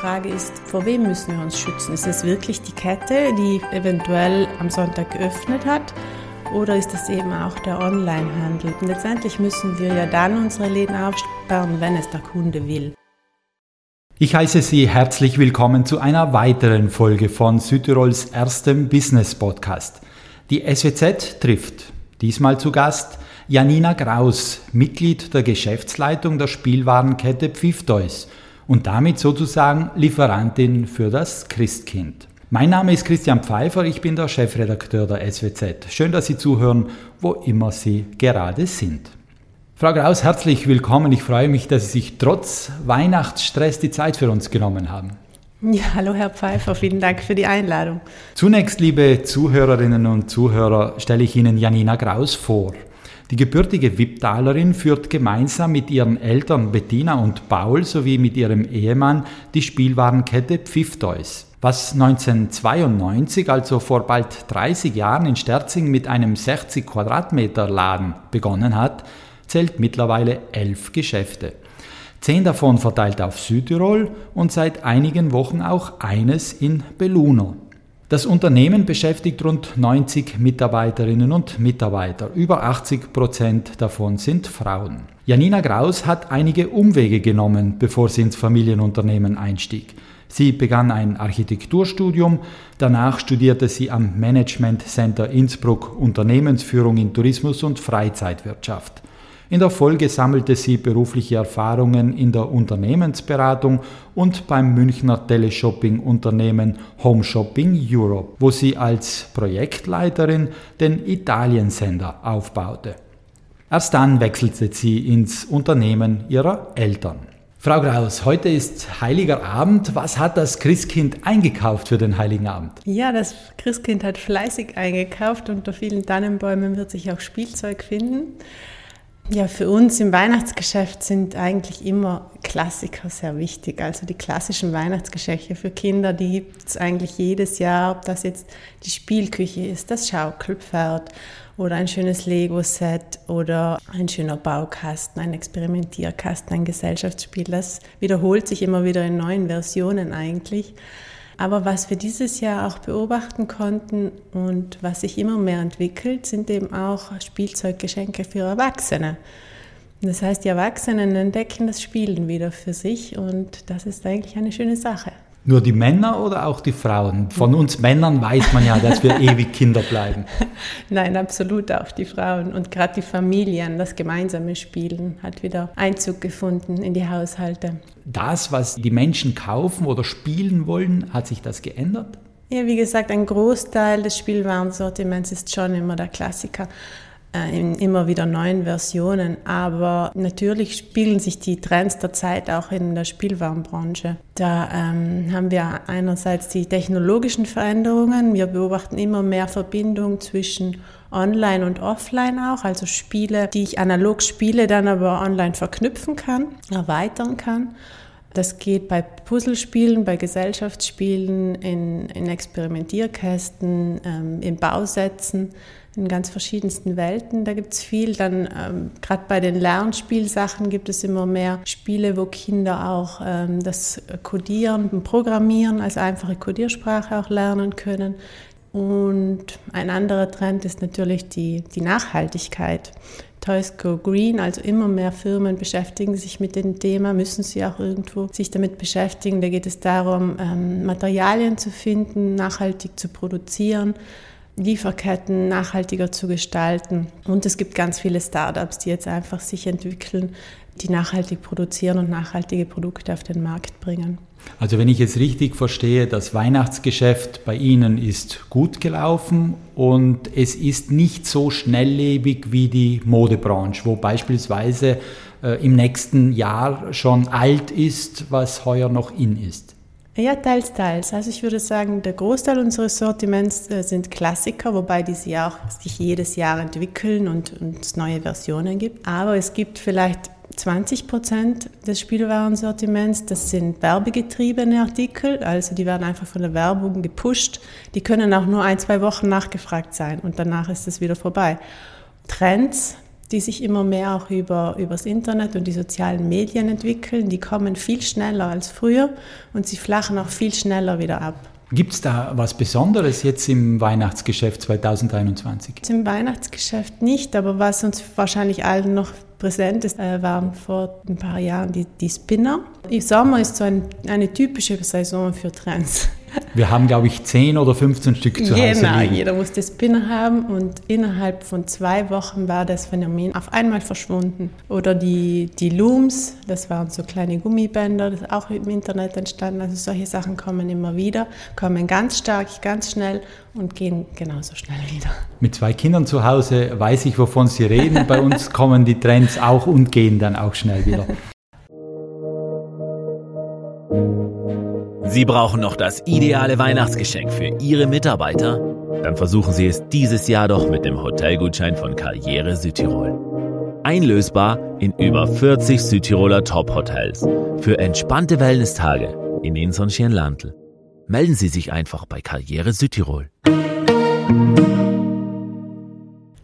Frage ist, vor wem müssen wir uns schützen? Ist es wirklich die Kette, die eventuell am Sonntag geöffnet hat? Oder ist es eben auch der Onlinehandel? Und letztendlich müssen wir ja dann unsere Läden aufsperren, wenn es der Kunde will. Ich heiße Sie herzlich willkommen zu einer weiteren Folge von Südtirols erstem Business Podcast. Die SWZ trifft. Diesmal zu Gast Janina Kraus, Mitglied der Geschäftsleitung der Spielwarenkette Pfifftoys und damit sozusagen Lieferantin für das Christkind. Mein Name ist Christian Pfeiffer, ich bin der Chefredakteur der SWZ. Schön, dass Sie zuhören, wo immer Sie gerade sind. Frau Kraus, herzlich willkommen. Ich freue mich, dass Sie sich trotz Weihnachtsstress die Zeit für uns genommen haben. Ja, hallo Herr Pfeiffer, vielen Dank für die Einladung. Zunächst, liebe Zuhörerinnen und Zuhörer, stelle ich Ihnen Janina Kraus vor. Die gebürtige Wipptalerin führt gemeinsam mit ihren Eltern Bettina und Paul sowie mit ihrem Ehemann die Spielwarenkette Pfifftoys. Was 1992, also vor bald 30 Jahren in Sterzing mit einem 60 Quadratmeter Laden begonnen hat, zählt mittlerweile elf Geschäfte. Zehn davon verteilt auf Südtirol und seit einigen Wochen auch eines in Belluno. Das Unternehmen beschäftigt rund 90 Mitarbeiterinnen und Mitarbeiter. Über 80 Prozent davon sind Frauen. Janina Graus hat einige Umwege genommen, bevor sie ins Familienunternehmen einstieg. Sie begann ein Architekturstudium, danach studierte sie am Management Center Innsbruck Unternehmensführung in Tourismus und Freizeitwirtschaft. In der Folge sammelte sie berufliche Erfahrungen in der Unternehmensberatung und beim Münchner Teleshopping-Unternehmen Home Shopping Europe, wo sie als Projektleiterin den Italiensender aufbaute. Erst dann wechselte sie ins Unternehmen ihrer Eltern. Frau Graus, heute ist Heiliger Abend. Was hat das Christkind eingekauft für den Heiligen Abend? Ja, das Christkind hat fleißig eingekauft. Unter vielen Tannenbäumen wird sich auch Spielzeug finden. Ja, für uns im Weihnachtsgeschäft sind eigentlich immer Klassiker sehr wichtig. Also die klassischen Weihnachtsgeschenke für Kinder, die gibt es eigentlich jedes Jahr, ob das jetzt die Spielküche ist, das Schaukelpferd oder ein schönes Lego-Set oder ein schöner Baukasten, ein Experimentierkasten, ein Gesellschaftsspiel. Das wiederholt sich immer wieder in neuen Versionen eigentlich. Aber was wir dieses Jahr auch beobachten konnten und was sich immer mehr entwickelt, sind eben auch Spielzeuggeschenke für Erwachsene. Das heißt, die Erwachsenen entdecken das Spielen wieder für sich und das ist eigentlich eine schöne Sache. Nur die Männer oder auch die Frauen? Von uns Männern weiß man ja, dass wir ewig Kinder bleiben. Nein, absolut auch die Frauen und gerade die Familien, das gemeinsame Spielen hat wieder Einzug gefunden in die Haushalte. Das, was die Menschen kaufen oder spielen wollen, hat sich das geändert? Ja, wie gesagt, ein Großteil des Spielwarensortiments ist schon immer der Klassiker. Äh, in immer wieder neuen Versionen. Aber natürlich spiegeln sich die Trends der Zeit auch in der Spielwarenbranche. Da ähm, haben wir einerseits die technologischen Veränderungen. Wir beobachten immer mehr Verbindung zwischen Online und Offline auch, also Spiele, die ich analog spiele, dann aber online verknüpfen kann, erweitern kann. Das geht bei Puzzlespielen, bei Gesellschaftsspielen, in, in Experimentierkästen, ähm, in Bausätzen in ganz verschiedensten Welten. Da gibt es viel. Dann ähm, gerade bei den Lernspielsachen gibt es immer mehr Spiele, wo Kinder auch ähm, das Codieren und Programmieren als einfache Codiersprache auch lernen können. Und ein anderer Trend ist natürlich die, die Nachhaltigkeit. Toys Go Green, also immer mehr Firmen beschäftigen sich mit dem Thema, müssen sie auch irgendwo sich damit beschäftigen. Da geht es darum, ähm, Materialien zu finden, nachhaltig zu produzieren, Lieferketten nachhaltiger zu gestalten. Und es gibt ganz viele Startups, die jetzt einfach sich entwickeln, die nachhaltig produzieren und nachhaltige Produkte auf den Markt bringen. Also wenn ich es richtig verstehe, das Weihnachtsgeschäft bei Ihnen ist gut gelaufen und es ist nicht so schnelllebig wie die Modebranche, wo beispielsweise äh, im nächsten Jahr schon alt ist, was heuer noch in ist. Ja, teils, teils. Also ich würde sagen, der Großteil unseres Sortiments äh, sind Klassiker, wobei diese ja auch sich jedes Jahr entwickeln und, und es neue Versionen gibt. Aber es gibt vielleicht 20 Prozent des Spielwarensortiments, das sind werbegetriebene Artikel, also die werden einfach von der Werbung gepusht. Die können auch nur ein, zwei Wochen nachgefragt sein und danach ist es wieder vorbei. Trends, die sich immer mehr auch über übers Internet und die sozialen Medien entwickeln. Die kommen viel schneller als früher und sie flachen auch viel schneller wieder ab. Gibt es da was Besonderes jetzt im Weihnachtsgeschäft 2021? Im Weihnachtsgeschäft nicht, aber was uns wahrscheinlich allen noch präsent ist, äh, waren vor ein paar Jahren die, die Spinner. Im Sommer ist so ein, eine typische Saison für Trends. Wir haben, glaube ich, 10 oder 15 Stück zu Hause Genau, jeder musste Spinner haben und innerhalb von zwei Wochen war das Phänomen auf einmal verschwunden. Oder die, die Looms, das waren so kleine Gummibänder, das ist auch im Internet entstanden. Also solche Sachen kommen immer wieder, kommen ganz stark, ganz schnell und gehen genauso schnell wieder. Mit zwei Kindern zu Hause weiß ich, wovon Sie reden. Bei uns kommen die Trends auch und gehen dann auch schnell wieder. Sie brauchen noch das ideale Weihnachtsgeschenk für Ihre Mitarbeiter? Dann versuchen Sie es dieses Jahr doch mit dem Hotelgutschein von Karriere Südtirol. Einlösbar in über 40 Südtiroler Top-Hotels für entspannte Wellness-Tage in Inson-Schirnlandl. Melden Sie sich einfach bei Karriere Südtirol.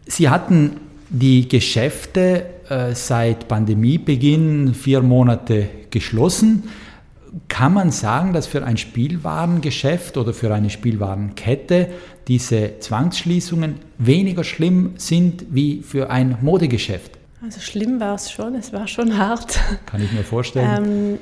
Sie hatten die Geschäfte äh, seit Pandemiebeginn vier Monate geschlossen. Kann man sagen, dass für ein Spielwarengeschäft oder für eine Spielwarenkette diese Zwangsschließungen weniger schlimm sind wie für ein Modegeschäft? Also schlimm war es schon, es war schon hart. Kann ich mir vorstellen. Ähm,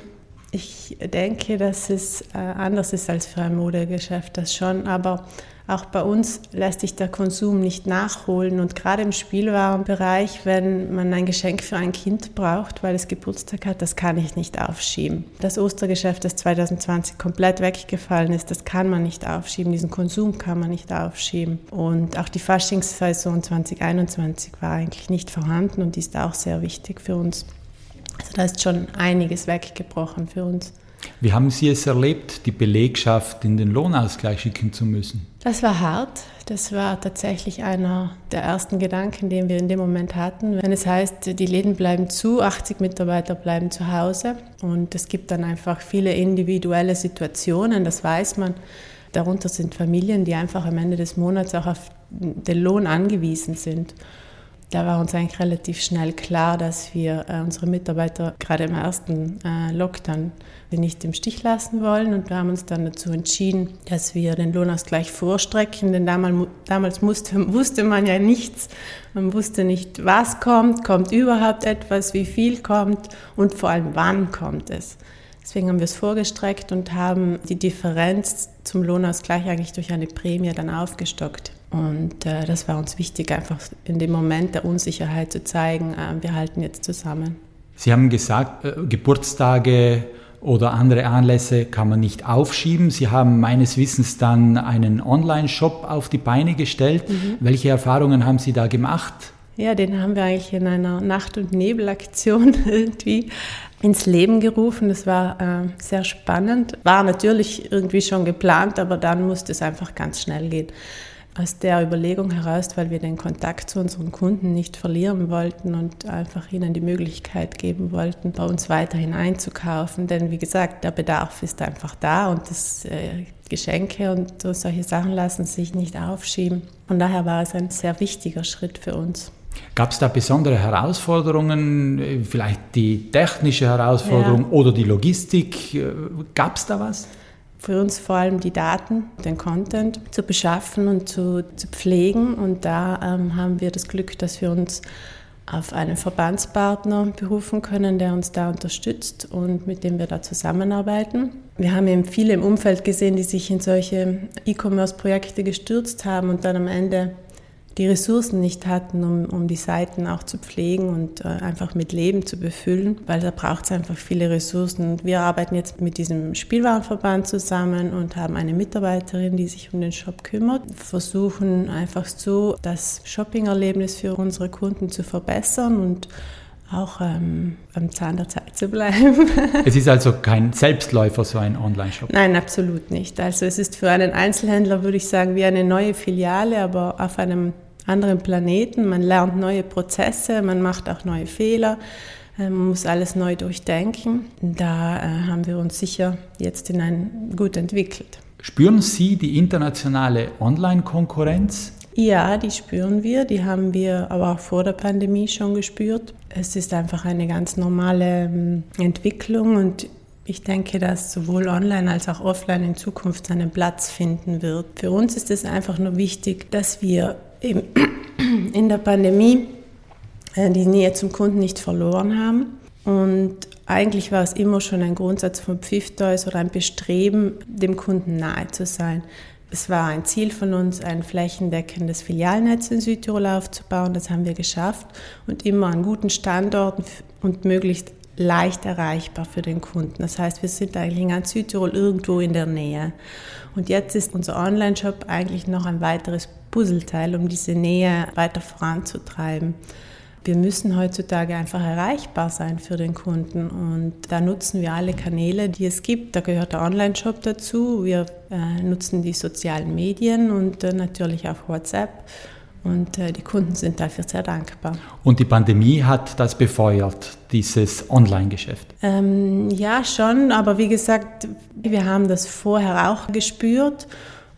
ich denke, dass es äh, anders ist als für ein Modegeschäft, das schon, aber auch bei uns lässt sich der Konsum nicht nachholen und gerade im Spielwarenbereich, wenn man ein Geschenk für ein Kind braucht, weil es Geburtstag hat, das kann ich nicht aufschieben. Das Ostergeschäft, das 2020 komplett weggefallen ist, das kann man nicht aufschieben, diesen Konsum kann man nicht aufschieben. Und auch die Faschingssaison 2021 war eigentlich nicht vorhanden und die ist auch sehr wichtig für uns. Also da ist schon einiges weggebrochen für uns. Wie haben Sie es erlebt, die Belegschaft in den Lohnausgleich schicken zu müssen? Das war hart. Das war tatsächlich einer der ersten Gedanken, den wir in dem Moment hatten. Wenn es heißt, die Läden bleiben zu, 80 Mitarbeiter bleiben zu Hause und es gibt dann einfach viele individuelle Situationen, das weiß man. Darunter sind Familien, die einfach am Ende des Monats auch auf den Lohn angewiesen sind da war uns eigentlich relativ schnell klar, dass wir äh, unsere Mitarbeiter gerade im ersten äh, Nicht im Stich lassen wollen. Und wir haben uns dann dazu entschieden, dass wir den Lohnausgleich vorstrecken, denn damals, damals musste, wusste man ja nichts. Man wusste nicht, was kommt, kommt überhaupt etwas, wie viel kommt und vor allem wann kommt es. Deswegen haben wir es vorgestreckt und haben die Differenz zum Lohnausgleich eigentlich durch eine Prämie dann aufgestockt. Und äh, das war uns wichtig, einfach in dem Moment der Unsicherheit zu zeigen, äh, wir halten jetzt zusammen. Sie haben gesagt, äh, Geburtstage oder andere Anlässe kann man nicht aufschieben. Sie haben meines Wissens dann einen Online-Shop auf die Beine gestellt. Mhm. Welche Erfahrungen haben Sie da gemacht? Ja, den haben wir eigentlich in einer Nacht- und Nebelaktion irgendwie ins Leben gerufen. Das war äh, sehr spannend. War natürlich irgendwie schon geplant, aber dann musste es einfach ganz schnell gehen aus der Überlegung heraus, weil wir den Kontakt zu unseren Kunden nicht verlieren wollten und einfach ihnen die Möglichkeit geben wollten, bei uns weiterhin einzukaufen. Denn wie gesagt, der Bedarf ist einfach da und das äh, Geschenke und solche Sachen lassen sich nicht aufschieben. Von daher war es ein sehr wichtiger Schritt für uns. Gab es da besondere Herausforderungen, vielleicht die technische Herausforderung ja. oder die Logistik? Gab es da was? Für uns vor allem die Daten, den Content zu beschaffen und zu, zu pflegen. Und da ähm, haben wir das Glück, dass wir uns auf einen Verbandspartner berufen können, der uns da unterstützt und mit dem wir da zusammenarbeiten. Wir haben eben viele im Umfeld gesehen, die sich in solche E-Commerce-Projekte gestürzt haben und dann am Ende die Ressourcen nicht hatten, um, um die Seiten auch zu pflegen und äh, einfach mit Leben zu befüllen, weil da braucht es einfach viele Ressourcen. Und wir arbeiten jetzt mit diesem Spielwarenverband zusammen und haben eine Mitarbeiterin, die sich um den Shop kümmert, versuchen einfach so das Shopping-Erlebnis für unsere Kunden zu verbessern und auch ähm, am Zahn der Zeit zu bleiben. es ist also kein Selbstläufer, so ein Online-Shop? Nein, absolut nicht. Also es ist für einen Einzelhändler, würde ich sagen, wie eine neue Filiale, aber auf einem anderen Planeten. Man lernt neue Prozesse, man macht auch neue Fehler, äh, man muss alles neu durchdenken. Da äh, haben wir uns sicher jetzt in ein gut entwickelt. Spüren Sie die internationale Online-Konkurrenz? Ja, die spüren wir, die haben wir aber auch vor der Pandemie schon gespürt. Es ist einfach eine ganz normale ähm, Entwicklung und ich denke, dass sowohl online als auch offline in Zukunft seinen Platz finden wird. Für uns ist es einfach nur wichtig, dass wir in der Pandemie äh, die Nähe zum Kunden nicht verloren haben. Und eigentlich war es immer schon ein Grundsatz von Pfifftoys oder ein Bestreben, dem Kunden nahe zu sein. Es war ein Ziel von uns, ein flächendeckendes Filialnetz in Südtirol aufzubauen. Das haben wir geschafft und immer an guten Standorten und möglichst leicht erreichbar für den Kunden. Das heißt, wir sind eigentlich in ganz Südtirol irgendwo in der Nähe. Und jetzt ist unser Online-Shop eigentlich noch ein weiteres Puzzleteil, um diese Nähe weiter voranzutreiben wir müssen heutzutage einfach erreichbar sein für den Kunden und da nutzen wir alle Kanäle, die es gibt. Da gehört der Online-Shop dazu. Wir äh, nutzen die sozialen Medien und äh, natürlich auch WhatsApp. Und äh, die Kunden sind dafür sehr dankbar. Und die Pandemie hat das befeuert, dieses Online-Geschäft? Ähm, ja, schon. Aber wie gesagt, wir haben das vorher auch gespürt.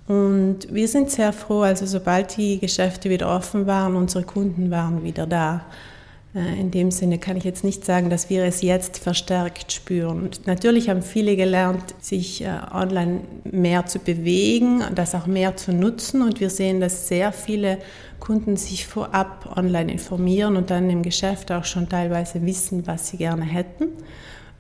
Und wir sind sehr froh, also sobald die Geschäfte wieder offen waren, unsere Kunden waren wieder da. Äh, in dem Sinne kann ich jetzt nicht sagen, dass wir es jetzt verstärkt spüren. Natürlich haben viele gelernt, sich äh, online mehr zu bewegen, das auch mehr zu nutzen. Und wir sehen, dass sehr viele Kunden sich vorab online informieren und dann im Geschäft auch schon teilweise wissen, was sie gerne hätten.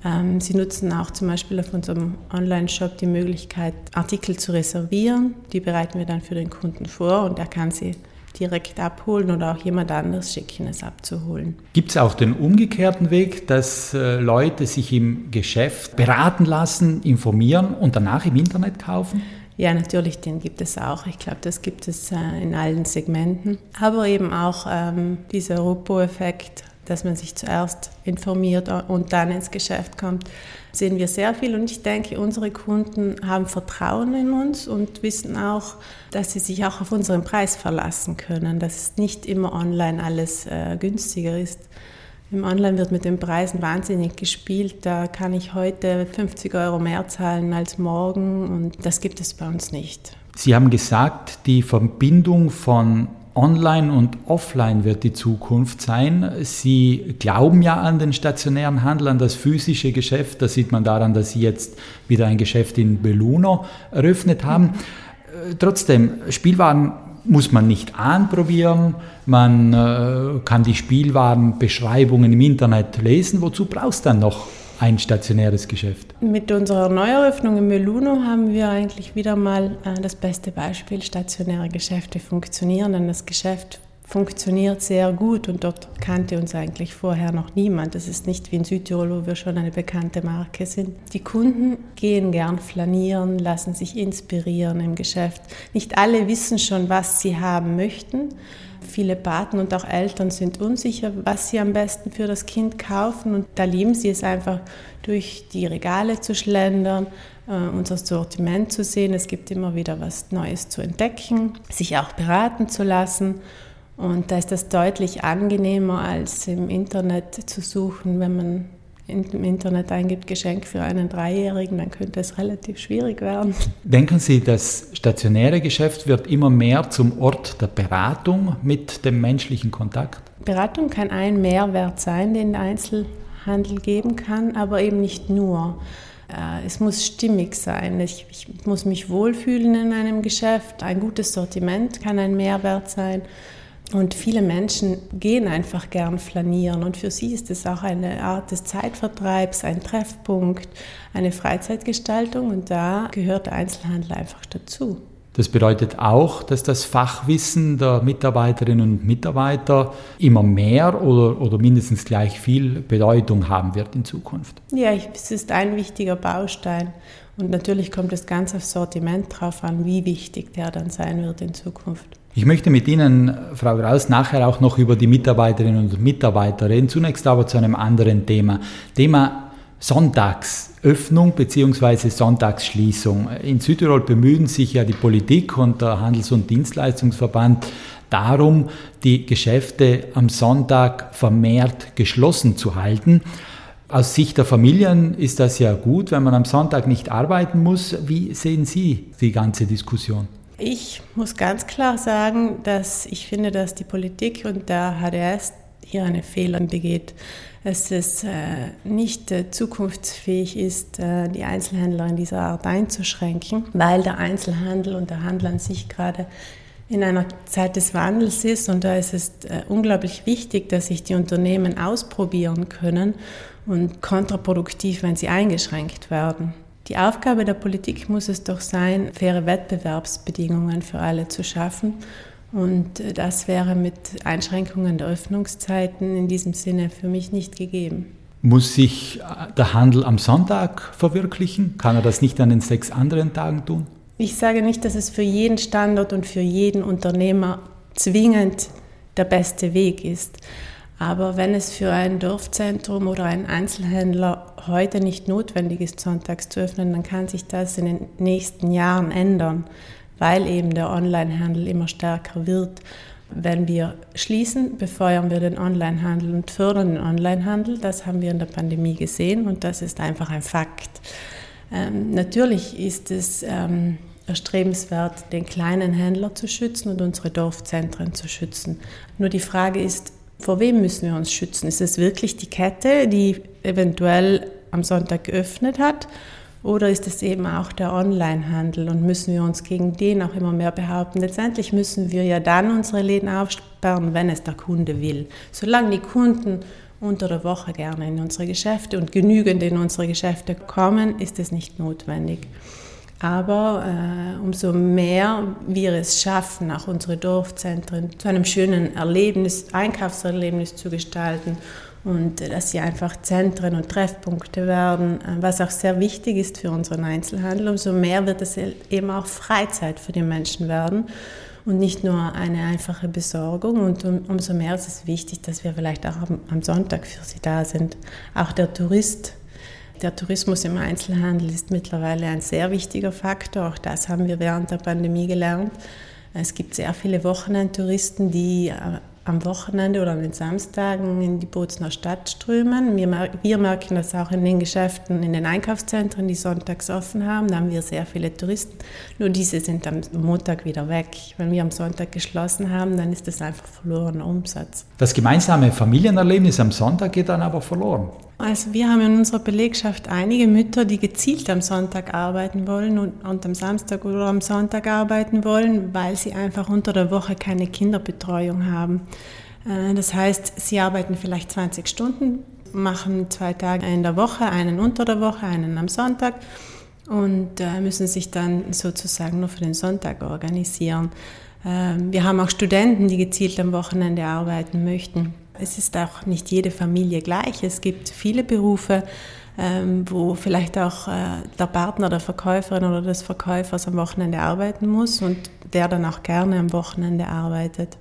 Ähm, sie nutzen auch zum Beispiel auf unserem Online-Shop die Möglichkeit, Artikel zu reservieren. Die bereiten wir dann für den Kunden vor und er kann sie direkt abholen oder auch jemand anderes schicken, es abzuholen. Gibt es auch den umgekehrten Weg, dass äh, Leute sich im Geschäft beraten lassen, informieren und danach im Internet kaufen? Ja, natürlich, den gibt es auch. Ich glaube, das gibt es äh, in allen Segmenten. Aber eben auch ähm, dieser Rupo-Effekt dass man sich zuerst informiert und dann ins Geschäft kommt, sehen wir sehr viel. Und ich denke, unsere Kunden haben Vertrauen in uns und wissen auch, dass sie sich auch auf unseren Preis verlassen können, dass nicht immer online alles äh, günstiger ist. Im Online wird mit den Preisen wahnsinnig gespielt. Da kann ich heute 50 Euro mehr zahlen als morgen und das gibt es bei uns nicht. Sie haben gesagt, die Verbindung von Online und Offline wird die Zukunft sein. Sie glauben ja an den stationären Handel, an das physische Geschäft. Da sieht man daran, dass Sie jetzt wieder ein Geschäft in Belluno eröffnet haben. Äh, trotzdem, Spielwaren muss man nicht anprobieren. Man äh, kann die Spielwarenbeschreibungen im Internet lesen. Wozu brauchst du dann noch ein stationäres Geschäft. Mit unserer Neueröffnung in Meluno haben wir eigentlich wieder mal äh, das beste Beispiel. Stationäre Geschäfte funktionieren, denn das Geschäft funktioniert sehr gut und dort kannte uns eigentlich vorher noch niemand. Das ist nicht wie in Südtirol, wo wir schon eine bekannte Marke sind. Die Kunden gehen gern flanieren, lassen sich inspirieren im Geschäft. Nicht alle wissen schon, was sie haben möchten. Viele Paten und auch Eltern sind unsicher, was sie am besten für das Kind kaufen und da lieben sie es einfach, durch die Regale zu schlendern, äh, unser Sortiment zu sehen. Es gibt immer wieder was Neues zu entdecken, sich auch beraten zu lassen. Und da ist das deutlich angenehmer, als im Internet zu suchen, wenn man im Internet eingibt, Geschenk für einen Dreijährigen, dann könnte es relativ schwierig werden. Denken Sie, das stationäre Geschäft wird immer mehr zum Ort der Beratung mit dem menschlichen Kontakt? Beratung kann ein Mehrwert sein, den der Einzelhandel geben kann, aber eben nicht nur. Äh, es muss stimmig sein. Ich, ich, muss mich wohlfühlen in einem Geschäft. Ein gutes Sortiment kann ein Mehrwert sein. Und viele Menschen gehen einfach gern flanieren und für sie ist es auch eine Art des Zeitvertreibs, ein Treffpunkt, eine Freizeitgestaltung und da gehört der Einzelhandel einfach dazu. Das bedeutet auch, dass das Fachwissen der Mitarbeiterinnen und Mitarbeiter immer mehr oder, oder mindestens gleich viel Bedeutung haben wird in Zukunft. Ja, es ist ein wichtiger Baustein. Und natürlich kommt es ganz aufs Sortiment drauf an, wie wichtig der dann sein wird in Zukunft. Ich möchte mit Ihnen, Frau Graus, nachher auch noch über die Mitarbeiterinnen und Mitarbeiter reden. Zunächst aber zu einem anderen Thema. Thema Sonntagsöffnung bzw. Sonntagsschließung. In Südtirol bemühen sich ja die Politik und der Handels- und Dienstleistungsverband darum, die Geschäfte am Sonntag vermehrt geschlossen zu halten. Aus Sicht der Familien ist das ja gut, wenn man am Sonntag nicht arbeiten muss. Wie sehen Sie die ganze Diskussion? Ich muss ganz klar sagen, dass ich finde, dass die Politik und der HDS hier eine Fehler begeht. Dass es äh, nicht äh, zukunftsfähig ist, äh, die Einzelhändler in dieser Art einzuschränken, weil der Einzelhandel und der Handel an sich gerade in einer Zeit des Wandels ist und da ist es unglaublich wichtig, dass sich die Unternehmen ausprobieren können und kontraproduktiv, wenn sie eingeschränkt werden. Die Aufgabe der Politik muss es doch sein, faire Wettbewerbsbedingungen für alle zu schaffen. Und äh, das wäre mit Einschränkungen der Öffnungszeiten in diesem Sinne für mich nicht gegeben. Muss sich äh, der Handel am Sonntag verwirklichen? Kann er das nicht an den sechs anderen Tagen tun? Ich sage nicht, dass es für jeden Standort und für jeden Unternehmer zwingend der beste Weg ist. Aber wenn es für ein Dorfzentrum oder einen Einzelhändler heute nicht notwendig ist, sonntags zu öffnen, dann kann sich das in den nächsten Jahren ändern, weil eben der Onlinehandel immer stärker wird. Wenn wir schließen, befeuern wir den Onlinehandel und fördern den Onlinehandel. Das haben wir in der Pandemie gesehen und das ist einfach ein Fakt. Ähm, natürlich ist es ähm, erstrebenswert, den kleinen Händler zu schützen und unsere Dorfzentren zu schützen. Nur die Frage ist, vor wem müssen wir uns schützen? Ist es wirklich die Kette, die eventuell am Sonntag geöffnet hat? Oder ist es eben auch der Onlinehandel und müssen wir uns gegen den auch immer mehr behaupten? Letztendlich müssen wir ja dann unsere Läden aufsperren, wenn es der Kunde will. Solange die Kunden unter der Woche gerne in unsere Geschäfte und genügend in unsere Geschäfte kommen, ist es nicht notwendig. Aber äh, umso mehr wir es schaffen, auch unsere Dorfzentren zu einem schönen Erlebnis, Einkaufserlebnis zu gestalten und äh, dass sie einfach Zentren und Treffpunkte werden, äh, was auch sehr wichtig ist für unseren Einzelhandel, umso mehr wird es eben auch Freizeit für die Menschen werden und nicht nur eine einfache Besorgung. Und um, umso mehr ist es wichtig, dass wir vielleicht auch am, am Sonntag für sie da sind. Auch der Tourist der Tourismus im Einzelhandel ist mittlerweile ein sehr wichtiger Faktor. Auch das haben wir während der Pandemie gelernt. Es gibt sehr viele Wochenendtouristen, die äh, am Wochenende oder an den Samstagen in die Bozner Stadt strömen. Wir, wir, merken das auch in den Geschäften, in den Einkaufszentren, die sonntags offen haben. Da haben wir sehr viele Touristen. Nur diese sind am Montag wieder weg. Wenn wir am Sonntag geschlossen haben, dann ist das einfach verlorener Umsatz. Das gemeinsame Familienerlebnis am Sonntag geht dann aber verloren. Also wir haben in unserer Belegschaft einige Mütter, die gezielt am Sonntag arbeiten wollen und, und, am Samstag oder am Sonntag arbeiten wollen, weil sie einfach unter der Woche keine Kinderbetreuung haben. Äh, das heißt, sie arbeiten vielleicht 20 Stunden, machen zwei Tage in der Woche, einen unter der Woche, einen am Sonntag und äh, müssen sich dann sozusagen nur für den Sonntag organisieren. Ähm, wir haben auch Studenten, die gezielt am Wochenende arbeiten möchten. Es ist auch nicht jede Familie gleich. Es gibt viele Berufe, ähm, wo vielleicht auch äh, der Partner der Verkäuferin oder des Verkäufers am Wochenende arbeiten muss und der dann auch gerne am Wochenende arbeitet.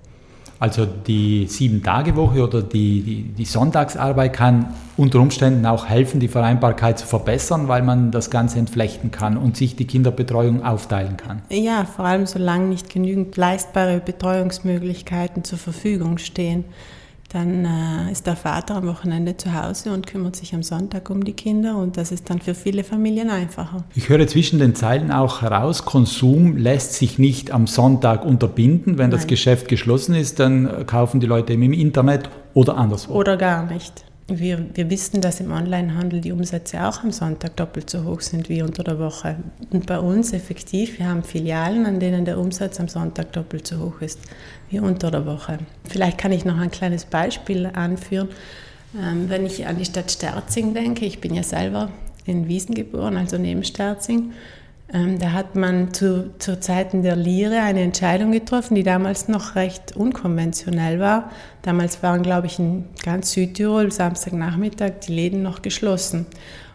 Also die Sieben-Tage-Woche oder die, die, die, Sonntagsarbeit kann unter Umständen auch helfen, die Vereinbarkeit zu verbessern, weil man das Ganze entflechten kann und sich die Kinderbetreuung aufteilen kann. Ja, vor allem solange nicht genügend leistbare Betreuungsmöglichkeiten zur Verfügung stehen dann äh, ist der Vater am Wochenende zu Hause und kümmert sich am Sonntag um die Kinder und das ist dann für viele Familien einfacher. Ich höre zwischen den Zeilen auch heraus, Konsum lässt sich nicht am Sonntag unterbinden. Wenn Nein. das Geschäft geschlossen ist, dann kaufen die Leute im Internet oder anderswo. Oder gar nicht. Wir, wir wissen, dass im Onlinehandel die Umsätze auch am Sonntag doppelt so hoch sind wie unter der Woche. Und bei uns effektiv, wir haben Filialen, an denen der Umsatz am Sonntag doppelt so hoch ist wie unter der Woche. Vielleicht kann ich noch ein kleines Beispiel anführen. Ähm, wenn ich an die Stadt Sterzing denke, ich bin ja selber in Wiesen geboren, also neben Sterzing, ähm, da hat man zu, zu Zeiten der Lire eine Entscheidung getroffen, die damals noch recht unkonventionell war. Damals waren, glaube ich, in ganz Südtirol Samstagnachmittag die Läden noch geschlossen.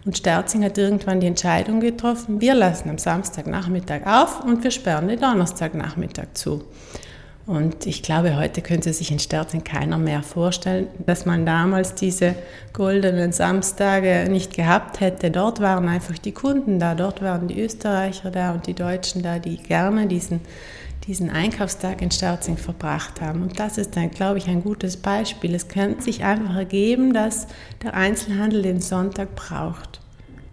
Und Sterzing hat irgendwann die Entscheidung getroffen, wir lassen am Samstagnachmittag auf und wir sperren den Donnerstagnachmittag zu. Und ich glaube, heute könnte sich in Sterzing keiner mehr vorstellen, dass man damals diese goldenen Samstage nicht gehabt hätte. Dort waren einfach die Kunden da, dort waren die Österreicher da und die Deutschen da, die gerne diesen, diesen Einkaufstag in Sterzing verbracht haben. Und das ist dann, glaube ich, ein gutes Beispiel. Es könnte sich einfach ergeben, dass der Einzelhandel den Sonntag braucht.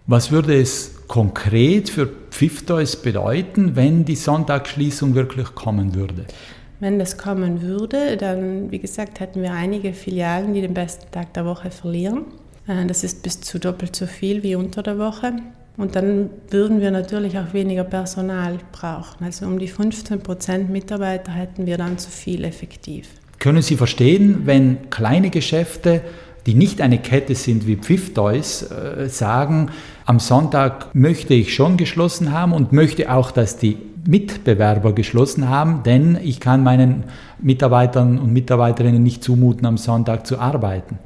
Was würde es konkret für Pfifftoys bedeuten, wenn die Sonntagsschließung wirklich kommen würde? Wenn das kommen würde, dann, wie gesagt, hätten wir einige Filialen, die den besten Tag der Woche verlieren. Äh, das ist bis zu doppelt so viel wie unter der Woche. Und dann würden wir natürlich auch weniger Personal brauchen. Also um die 15 Prozent Mitarbeiter hätten wir dann zu viel effektiv. Können Sie verstehen, wenn kleine Geschäfte, die nicht eine Kette sind wie Pfifftoys, äh, sagen, am Sonntag möchte ich schon geschlossen haben und möchte auch, dass die Mitbewerber geschlossen haben, denn ich kann meinen Mitarbeitern und Mitarbeiterinnen nicht zumuten, am Sonntag zu arbeiten.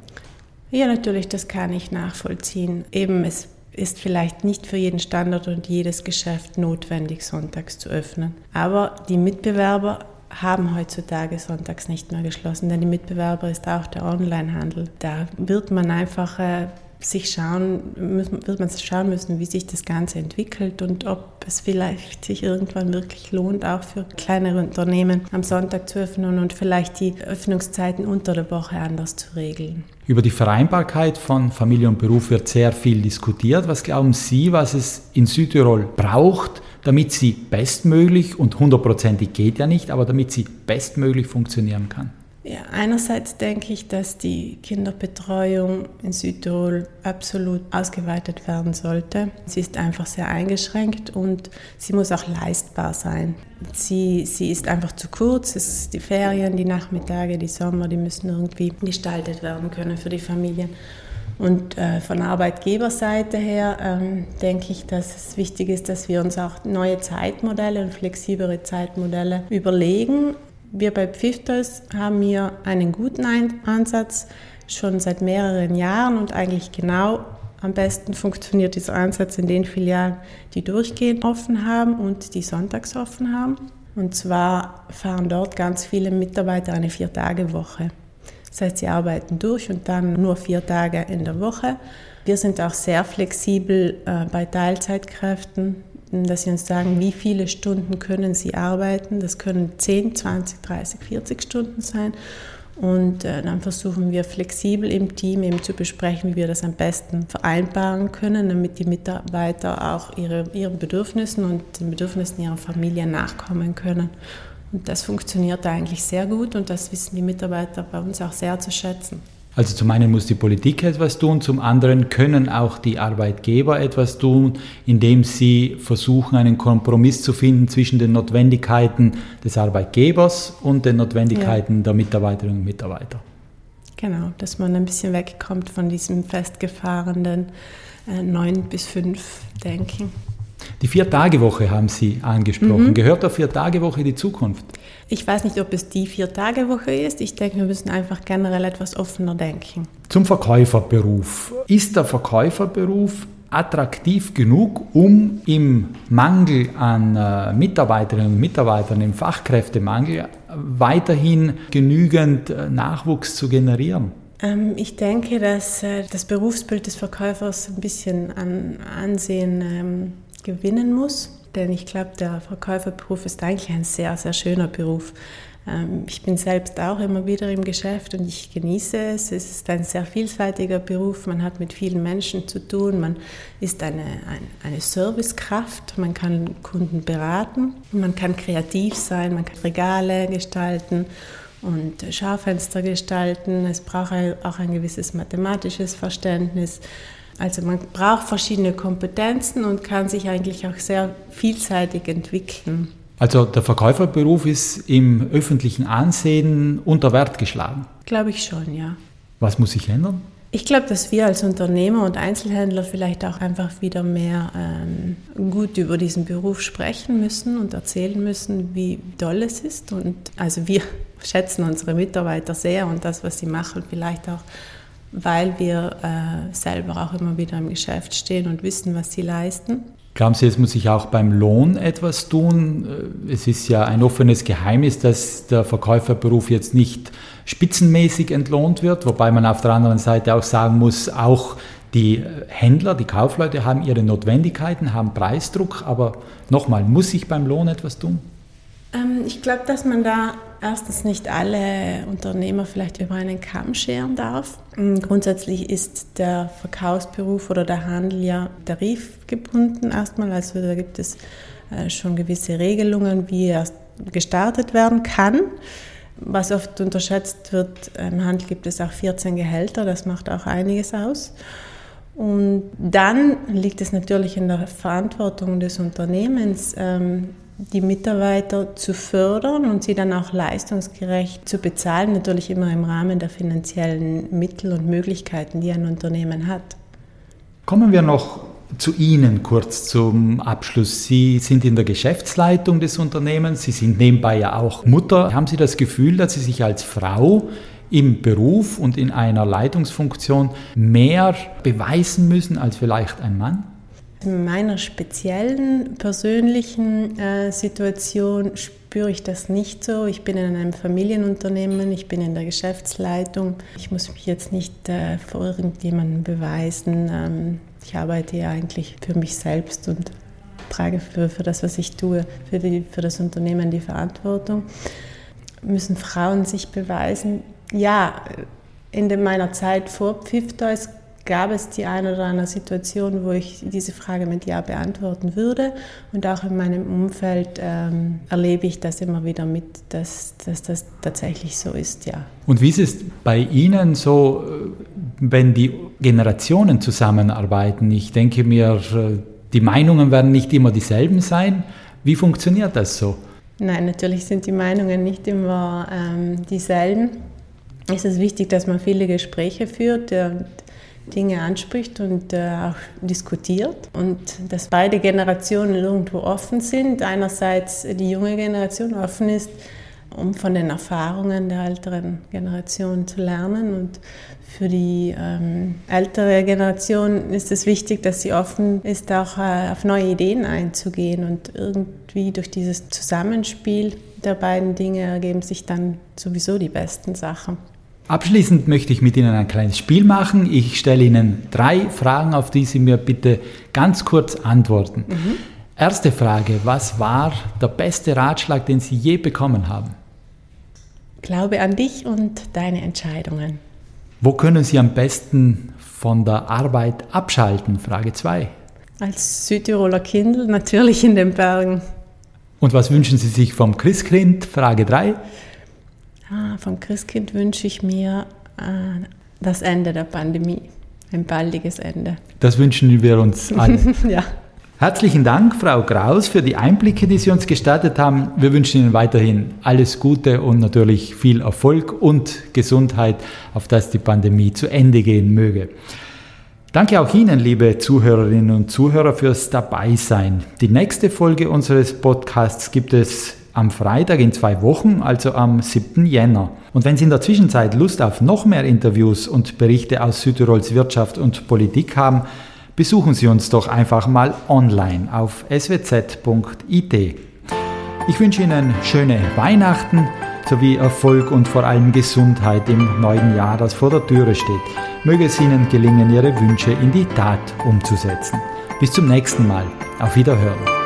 Ja, natürlich, das kann ich nachvollziehen. Eben, es ist vielleicht nicht für jeden Standort und jedes Geschäft notwendig, sonntags zu öffnen. Aber die Mitbewerber haben heutzutage sonntags nicht mehr geschlossen, denn die Mitbewerber ist auch der Onlinehandel. Da wird man einfach äh, sich schauen, wird man schauen müssen, wie sich das Ganze entwickelt und ob es vielleicht sich irgendwann wirklich lohnt, auch für kleinere Unternehmen am Sonntag zu öffnen und vielleicht die Öffnungszeiten unter der Woche anders zu regeln. Über die Vereinbarkeit von Familie und Beruf wird sehr viel diskutiert. Was glauben Sie, was es in Südtirol braucht, damit sie bestmöglich, und hundertprozentig geht ja nicht, aber damit sie bestmöglich funktionieren kann? Ja, einerseits denke ich, dass die Kinderbetreuung in Südtirol absolut ausgeweitet werden sollte. Sie ist einfach sehr eingeschränkt und sie muss auch leistbar sein. Sie, sie ist einfach zu kurz. Es die Ferien, die Nachmittage, die Sommer, die müssen irgendwie gestaltet werden können für die Familien. Und äh, von Arbeitgeberseite her ähm, denke ich, dass es wichtig ist, dass wir uns auch neue Zeitmodelle und flexiblere Zeitmodelle überlegen wir bei Pfiftos haben hier einen guten Ansatz schon seit mehreren Jahren und eigentlich genau am besten funktioniert dieser Ansatz in den Filialen, die durchgehend offen haben und die sonntags offen haben. Und zwar fahren dort ganz viele Mitarbeiter eine Vier-Tage-Woche. Das heißt, sie arbeiten durch und dann nur vier Tage in der Woche. Wir sind auch sehr flexibel äh, bei Teilzeitkräften dass sie uns sagen, wie viele Stunden können sie arbeiten. Das können 10, 20, 30, 40 Stunden sein. Und äh, dann versuchen wir flexibel im Team eben zu besprechen, wie wir das am besten vereinbaren können, damit die Mitarbeiter auch ihre, ihren Bedürfnissen und den Bedürfnissen ihrer Familie nachkommen können. Und das funktioniert eigentlich sehr gut und das wissen die Mitarbeiter bei uns auch sehr zu schätzen. Also zum einen muss die Politik etwas tun, zum anderen können auch die Arbeitgeber etwas tun, indem sie versuchen, einen Kompromiss zu finden zwischen den Notwendigkeiten des Arbeitgebers und den Notwendigkeiten ja. der Mitarbeiterinnen und Mitarbeiter. Genau, dass man ein bisschen wegkommt von diesem festgefahrenen äh, 9 bis 5 Denken. Die Vier-Tage-Woche haben Sie angesprochen. Mhm. Gehört der Vier-Tage-Woche die Zukunft? Ich weiß nicht, ob es die Vier-Tage-Woche ist. Ich denke, wir müssen einfach generell etwas offener denken. Zum Verkäuferberuf. Ist der Verkäuferberuf attraktiv genug, um im Mangel an äh, Mitarbeiterinnen und Mitarbeitern, im Fachkräftemangel, weiterhin genügend äh, Nachwuchs zu generieren? Ähm, ich denke, dass äh, das Berufsbild des Verkäufers ein bisschen an Ansehen ähm, gewinnen muss. Denn ich glaube, der Verkäuferberuf ist eigentlich ein sehr, sehr schöner Beruf. Ähm, ich bin selbst auch immer wieder im Geschäft und ich genieße es. Es ist ein sehr vielseitiger Beruf. Man hat mit vielen Menschen zu tun. Man ist eine, eine Servicekraft. Man kann Kunden beraten. Man kann kreativ sein. Man kann Regale gestalten und Schaufenster gestalten. Es braucht auch ein gewisses mathematisches Verständnis. Also man braucht verschiedene Kompetenzen und kann sich eigentlich auch sehr vielseitig entwickeln. Also der Verkäuferberuf ist im öffentlichen Ansehen unter Wert geschlagen? Glaube ich schon, ja. Was muss sich ändern? Ich glaube, dass wir als Unternehmer und Einzelhändler vielleicht auch einfach wieder mehr ähm, gut über diesen Beruf sprechen müssen und erzählen müssen, wie toll es ist. Und also wir schätzen unsere Mitarbeiter sehr und das, was sie machen, vielleicht auch weil wir äh, selber auch immer wieder im Geschäft stehen und wissen, was sie leisten. Glauben Sie, es muss sich auch beim Lohn etwas tun? Äh, es ist ja ein offenes Geheimnis, dass der Verkäuferberuf jetzt nicht spitzenmäßig entlohnt wird, wobei man auf der anderen Seite auch sagen muss, auch die Händler, die Kaufleute haben ihre Notwendigkeiten, haben Preisdruck, aber nochmal, muss sich beim Lohn etwas tun? Ähm, ich glaube, dass man da erstens nicht alle Unternehmer vielleicht über einen Kamm scheren darf. Ähm, grundsätzlich ist der Verkaufsberuf oder der Handel ja tarifgebunden erstmal. Also da gibt es äh, schon gewisse Regelungen, wie er gestartet werden kann. Was oft unterschätzt wird, im Handel gibt es auch 14 Gehälter, das macht auch einiges aus. Und dann liegt es natürlich in der Verantwortung des Unternehmens, ähm, die Mitarbeiter zu fördern und sie dann auch leistungsgerecht zu bezahlen, natürlich immer im Rahmen der finanziellen Mittel und Möglichkeiten, die ein Unternehmen hat. Kommen wir noch zu Ihnen kurz zum Abschluss. Sie sind in der Geschäftsleitung des Unternehmens, Sie sind nebenbei ja auch Mutter. Haben Sie das Gefühl, dass Sie sich als Frau im Beruf und in einer Leitungsfunktion mehr beweisen müssen als vielleicht ein Mann? In meiner speziellen persönlichen äh, Situation spüre ich das nicht so. Ich bin in einem Familienunternehmen, ich bin in der Geschäftsleitung. Ich muss mich jetzt nicht äh, vor irgendjemandem beweisen. Ähm, ich arbeite ja eigentlich für mich selbst und trage für, für das, was ich tue, für, die, für das Unternehmen die Verantwortung. Müssen Frauen sich beweisen? Ja, in meiner Zeit vor Pfiff gab es die eine oder andere Situation, wo ich diese Frage mit Ja beantworten würde. Und auch in meinem Umfeld ähm, erlebe ich das immer wieder mit, dass, dass das tatsächlich so ist, ja. Und wie ist es bei Ihnen so, wenn die Generationen zusammenarbeiten? Ich denke mir, die Meinungen werden nicht immer dieselben sein. Wie funktioniert das so? Nein, natürlich sind die Meinungen nicht immer ähm, dieselben. Es ist wichtig, dass man viele Gespräche führt. Und Dinge anspricht und äh, auch diskutiert und dass beide Generationen irgendwo offen sind. Einerseits die junge Generation offen ist, um von den Erfahrungen der älteren Generation zu lernen und für die ähm, ältere Generation ist es wichtig, dass sie offen ist, auch äh, auf neue Ideen einzugehen und irgendwie durch dieses Zusammenspiel der beiden Dinge ergeben sich dann sowieso die besten Sachen. Abschließend möchte ich mit Ihnen ein kleines Spiel machen. Ich stelle Ihnen drei Fragen, auf die Sie mir bitte ganz kurz antworten. Mhm. Erste Frage, was war der beste Ratschlag, den Sie je bekommen haben? Glaube an dich und deine Entscheidungen. Wo können Sie am besten von der Arbeit abschalten? Frage 2. Als Südtiroler Kindl natürlich in den Bergen. Und was wünschen Sie sich vom Christkind? Frage 3. Ah, vom Christkind wünsche ich mir äh, das Ende der Pandemie, ein baldiges Ende. Das wünschen wir uns alle. ja. Herzlichen Dank, Frau Kraus, für die Einblicke, die Sie uns gestattet haben. Wir wünschen Ihnen weiterhin alles Gute und natürlich viel Erfolg und Gesundheit, auf dass die Pandemie zu Ende gehen möge. Danke auch Ihnen, liebe Zuhörerinnen und Zuhörer, fürs Dabeisein. Die nächste Folge unseres Podcasts gibt es am Freitag in zwei Wochen, also am 7. Jänner. Und wenn Sie in der Zwischenzeit Lust auf noch mehr Interviews und Berichte aus Südtirols Wirtschaft und Politik haben, besuchen Sie uns doch einfach mal online auf swz.it. Ich wünsche Ihnen schöne Weihnachten sowie Erfolg und vor allem Gesundheit im neuen Jahr, das vor der Türe steht. Möge es Ihnen gelingen, Ihre Wünsche in die Tat umzusetzen. Bis zum nächsten Mal. Auf Wiederhören.